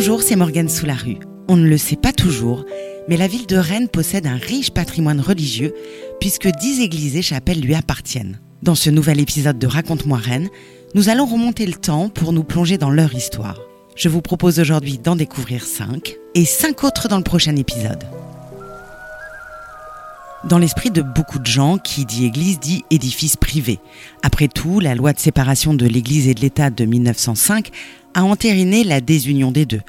Bonjour, c'est Morgane Soularue. On ne le sait pas toujours, mais la ville de Rennes possède un riche patrimoine religieux puisque dix églises et chapelles lui appartiennent. Dans ce nouvel épisode de Raconte-moi Rennes, nous allons remonter le temps pour nous plonger dans leur histoire. Je vous propose aujourd'hui d'en découvrir cinq et cinq autres dans le prochain épisode. Dans l'esprit de beaucoup de gens, qui dit église dit édifice privé. Après tout, la loi de séparation de l'église et de l'État de 1905 a entériné la désunion des deux.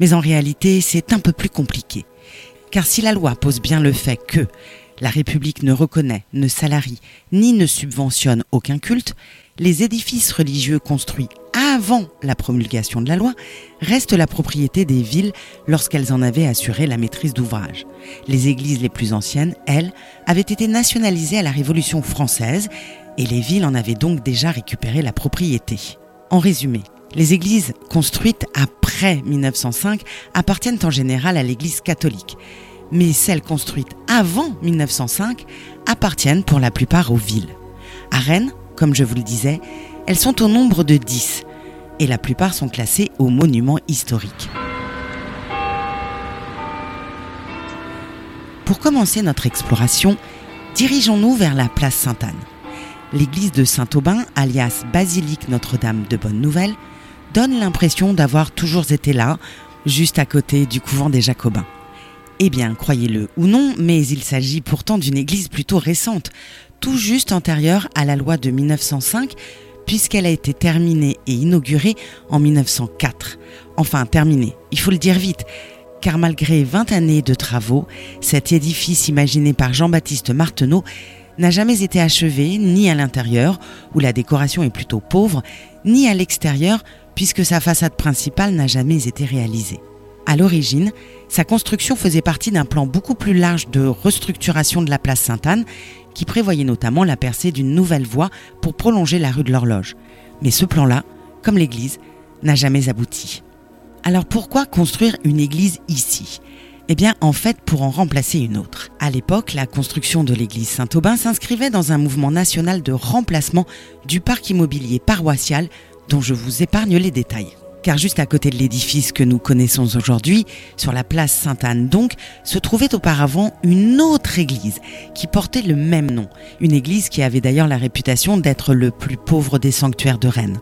Mais en réalité, c'est un peu plus compliqué. Car si la loi pose bien le fait que la République ne reconnaît, ne salarie, ni ne subventionne aucun culte, les édifices religieux construits avant la promulgation de la loi restent la propriété des villes lorsqu'elles en avaient assuré la maîtrise d'ouvrage. Les églises les plus anciennes, elles, avaient été nationalisées à la Révolution française et les villes en avaient donc déjà récupéré la propriété. En résumé, les églises construites après 1905 appartiennent en général à l'église catholique, mais celles construites avant 1905 appartiennent pour la plupart aux villes. À Rennes, comme je vous le disais, elles sont au nombre de 10 et la plupart sont classées aux monuments historiques. Pour commencer notre exploration, dirigeons-nous vers la place Sainte-Anne. L'église de Saint-Aubin, alias Basilique Notre-Dame de Bonne Nouvelle, donne l'impression d'avoir toujours été là, juste à côté du couvent des Jacobins. Eh bien, croyez-le ou non, mais il s'agit pourtant d'une église plutôt récente, tout juste antérieure à la loi de 1905, puisqu'elle a été terminée et inaugurée en 1904. Enfin, terminée, il faut le dire vite, car malgré 20 années de travaux, cet édifice imaginé par Jean-Baptiste Marteneau n'a jamais été achevé ni à l'intérieur, où la décoration est plutôt pauvre, ni à l'extérieur, puisque sa façade principale n'a jamais été réalisée. À l'origine, sa construction faisait partie d'un plan beaucoup plus large de restructuration de la place Sainte-Anne, qui prévoyait notamment la percée d'une nouvelle voie pour prolonger la rue de l'Horloge. Mais ce plan-là, comme l'église, n'a jamais abouti. Alors pourquoi construire une église ici? Eh bien, en fait, pour en remplacer une autre. À l'époque, la construction de l'église Saint-Aubin s'inscrivait dans un mouvement national de remplacement du parc immobilier paroissial dont je vous épargne les détails. Car juste à côté de l'édifice que nous connaissons aujourd'hui, sur la place Sainte-Anne donc, se trouvait auparavant une autre église qui portait le même nom. Une église qui avait d'ailleurs la réputation d'être le plus pauvre des sanctuaires de Rennes.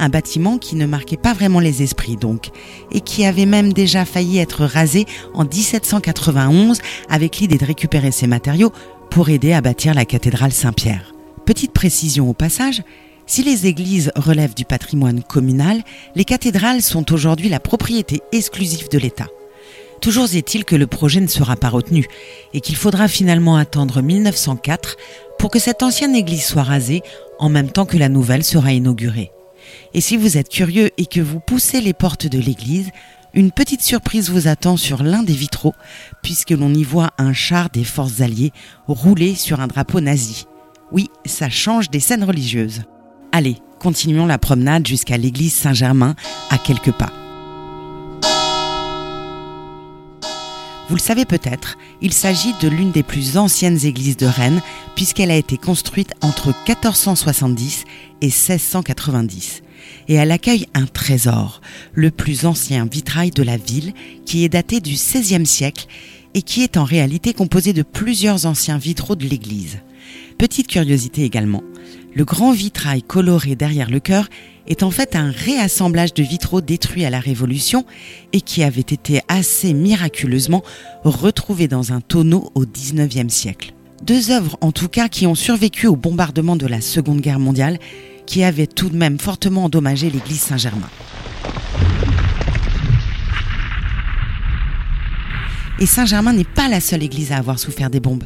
Un bâtiment qui ne marquait pas vraiment les esprits donc, et qui avait même déjà failli être rasé en 1791 avec l'idée de récupérer ses matériaux pour aider à bâtir la cathédrale Saint-Pierre. Petite précision au passage, si les églises relèvent du patrimoine communal, les cathédrales sont aujourd'hui la propriété exclusive de l'État. Toujours est-il que le projet ne sera pas retenu et qu'il faudra finalement attendre 1904 pour que cette ancienne église soit rasée en même temps que la nouvelle sera inaugurée. Et si vous êtes curieux et que vous poussez les portes de l'église, une petite surprise vous attend sur l'un des vitraux puisque l'on y voit un char des forces alliées roulé sur un drapeau nazi. Oui, ça change des scènes religieuses. Allez, continuons la promenade jusqu'à l'église Saint-Germain, à quelques pas. Vous le savez peut-être, il s'agit de l'une des plus anciennes églises de Rennes, puisqu'elle a été construite entre 1470 et 1690. Et elle accueille un trésor, le plus ancien vitrail de la ville, qui est daté du XVIe siècle et qui est en réalité composé de plusieurs anciens vitraux de l'église. Petite curiosité également, le grand vitrail coloré derrière le chœur est en fait un réassemblage de vitraux détruits à la Révolution et qui avaient été assez miraculeusement retrouvés dans un tonneau au XIXe siècle. Deux œuvres en tout cas qui ont survécu au bombardement de la Seconde Guerre mondiale qui avait tout de même fortement endommagé l'église Saint-Germain. Et Saint-Germain n'est pas la seule église à avoir souffert des bombes.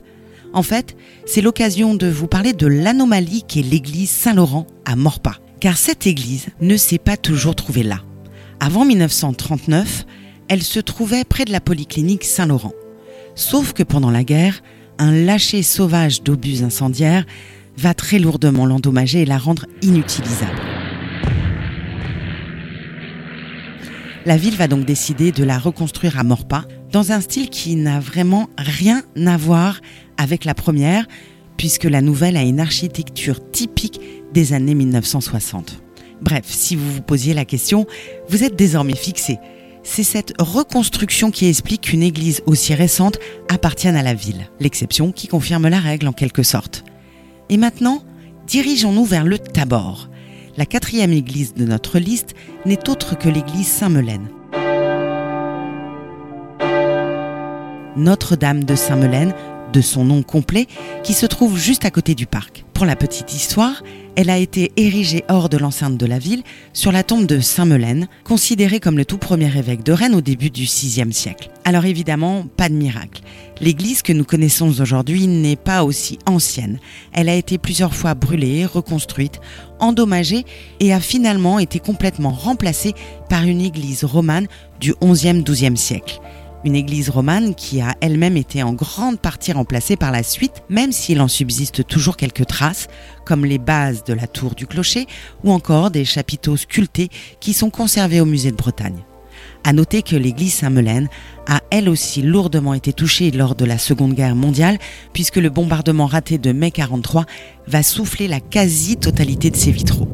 En fait, c'est l'occasion de vous parler de l'anomalie qu'est l'église Saint-Laurent à Morpas. Car cette église ne s'est pas toujours trouvée là. Avant 1939, elle se trouvait près de la polyclinique Saint-Laurent. Sauf que pendant la guerre, un lâcher sauvage d'obus incendiaires va très lourdement l'endommager et la rendre inutilisable. La ville va donc décider de la reconstruire à Morpas dans un style qui n'a vraiment rien à voir avec la première, puisque la nouvelle a une architecture typique des années 1960. Bref, si vous vous posiez la question, vous êtes désormais fixé. C'est cette reconstruction qui explique qu'une église aussi récente appartienne à la ville, l'exception qui confirme la règle en quelque sorte. Et maintenant, dirigeons-nous vers le Tabor. La quatrième église de notre liste n'est autre que l'église Saint-Melaine. Notre-Dame de Saint-Melaine, de son nom complet, qui se trouve juste à côté du parc. Pour la petite histoire, elle a été érigée hors de l'enceinte de la ville, sur la tombe de Saint-Melaine, considéré comme le tout premier évêque de Rennes au début du VIe siècle. Alors évidemment, pas de miracle. L'église que nous connaissons aujourd'hui n'est pas aussi ancienne. Elle a été plusieurs fois brûlée, reconstruite, endommagée et a finalement été complètement remplacée par une église romane du XIe-XIIe siècle une église romane qui a elle-même été en grande partie remplacée par la suite, même s'il en subsiste toujours quelques traces, comme les bases de la tour du clocher ou encore des chapiteaux sculptés qui sont conservés au musée de Bretagne. À noter que l'église Saint-Melaine a elle aussi lourdement été touchée lors de la Seconde Guerre mondiale, puisque le bombardement raté de mai 43 va souffler la quasi-totalité de ses vitraux.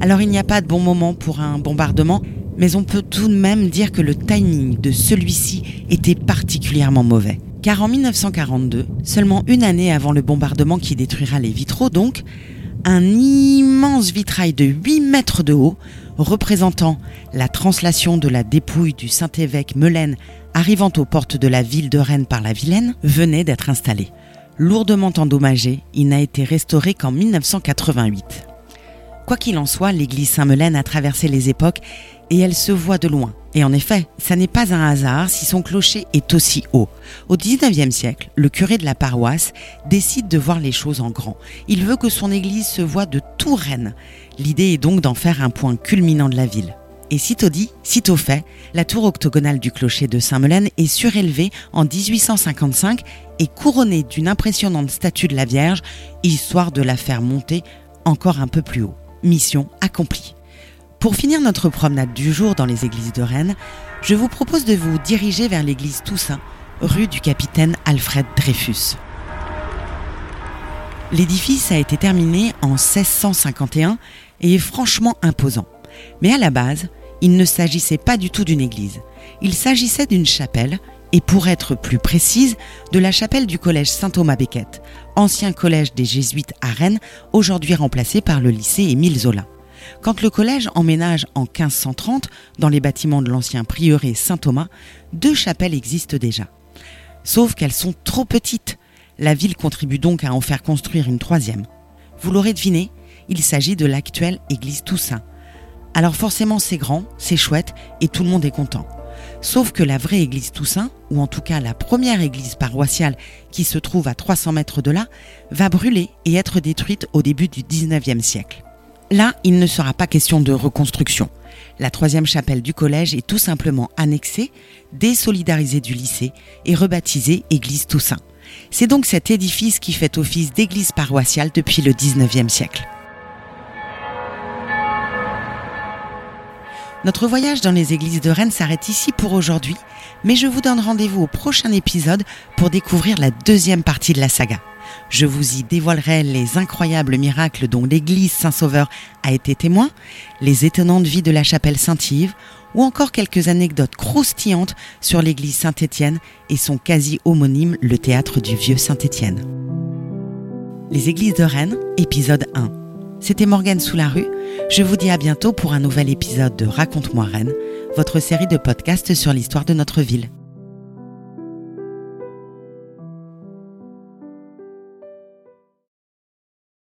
Alors il n'y a pas de bon moment pour un bombardement, mais on peut tout de même dire que le timing de celui-ci était particulièrement mauvais. Car en 1942, seulement une année avant le bombardement qui détruira les vitraux donc, un immense vitrail de 8 mètres de haut, représentant la translation de la dépouille du Saint-Évêque Melaine arrivant aux portes de la ville de Rennes par la Vilaine, venait d'être installé. Lourdement endommagé, il n'a été restauré qu'en 1988. Quoi qu'il en soit, l'église Saint-Melaine a traversé les époques et elle se voit de loin. Et en effet, ça n'est pas un hasard si son clocher est aussi haut. Au XIXe siècle, le curé de la paroisse décide de voir les choses en grand. Il veut que son église se voie de tout Rennes. L'idée est donc d'en faire un point culminant de la ville. Et sitôt dit, sitôt fait, la tour octogonale du clocher de Saint-Melaine est surélevée en 1855 et couronnée d'une impressionnante statue de la Vierge, histoire de la faire monter encore un peu plus haut. Mission accomplie. Pour finir notre promenade du jour dans les églises de Rennes, je vous propose de vous diriger vers l'église Toussaint, rue du capitaine Alfred Dreyfus. L'édifice a été terminé en 1651 et est franchement imposant. Mais à la base, il ne s'agissait pas du tout d'une église. Il s'agissait d'une chapelle, et pour être plus précise, de la chapelle du collège Saint-Thomas-Becket, ancien collège des jésuites à Rennes, aujourd'hui remplacé par le lycée Émile Zola. Quand le collège emménage en 1530 dans les bâtiments de l'ancien prieuré Saint-Thomas, deux chapelles existent déjà. Sauf qu'elles sont trop petites. La ville contribue donc à en faire construire une troisième. Vous l'aurez deviné, il s'agit de l'actuelle église Toussaint. Alors forcément c'est grand, c'est chouette et tout le monde est content. Sauf que la vraie église Toussaint, ou en tout cas la première église paroissiale qui se trouve à 300 mètres de là, va brûler et être détruite au début du 19e siècle. Là, il ne sera pas question de reconstruction. La troisième chapelle du collège est tout simplement annexée, désolidarisée du lycée et rebaptisée Église Toussaint. C'est donc cet édifice qui fait office d'église paroissiale depuis le 19e siècle. Notre voyage dans les églises de Rennes s'arrête ici pour aujourd'hui, mais je vous donne rendez-vous au prochain épisode pour découvrir la deuxième partie de la saga. Je vous y dévoilerai les incroyables miracles dont l'église Saint-Sauveur a été témoin, les étonnantes vies de la chapelle Saint-Yves, ou encore quelques anecdotes croustillantes sur l'église Saint-Étienne et son quasi-homonyme, le théâtre du vieux Saint-Étienne. Les églises de Rennes, épisode 1. C'était Morgane sous la rue. Je vous dis à bientôt pour un nouvel épisode de Raconte-moi Rennes, votre série de podcasts sur l'histoire de notre ville.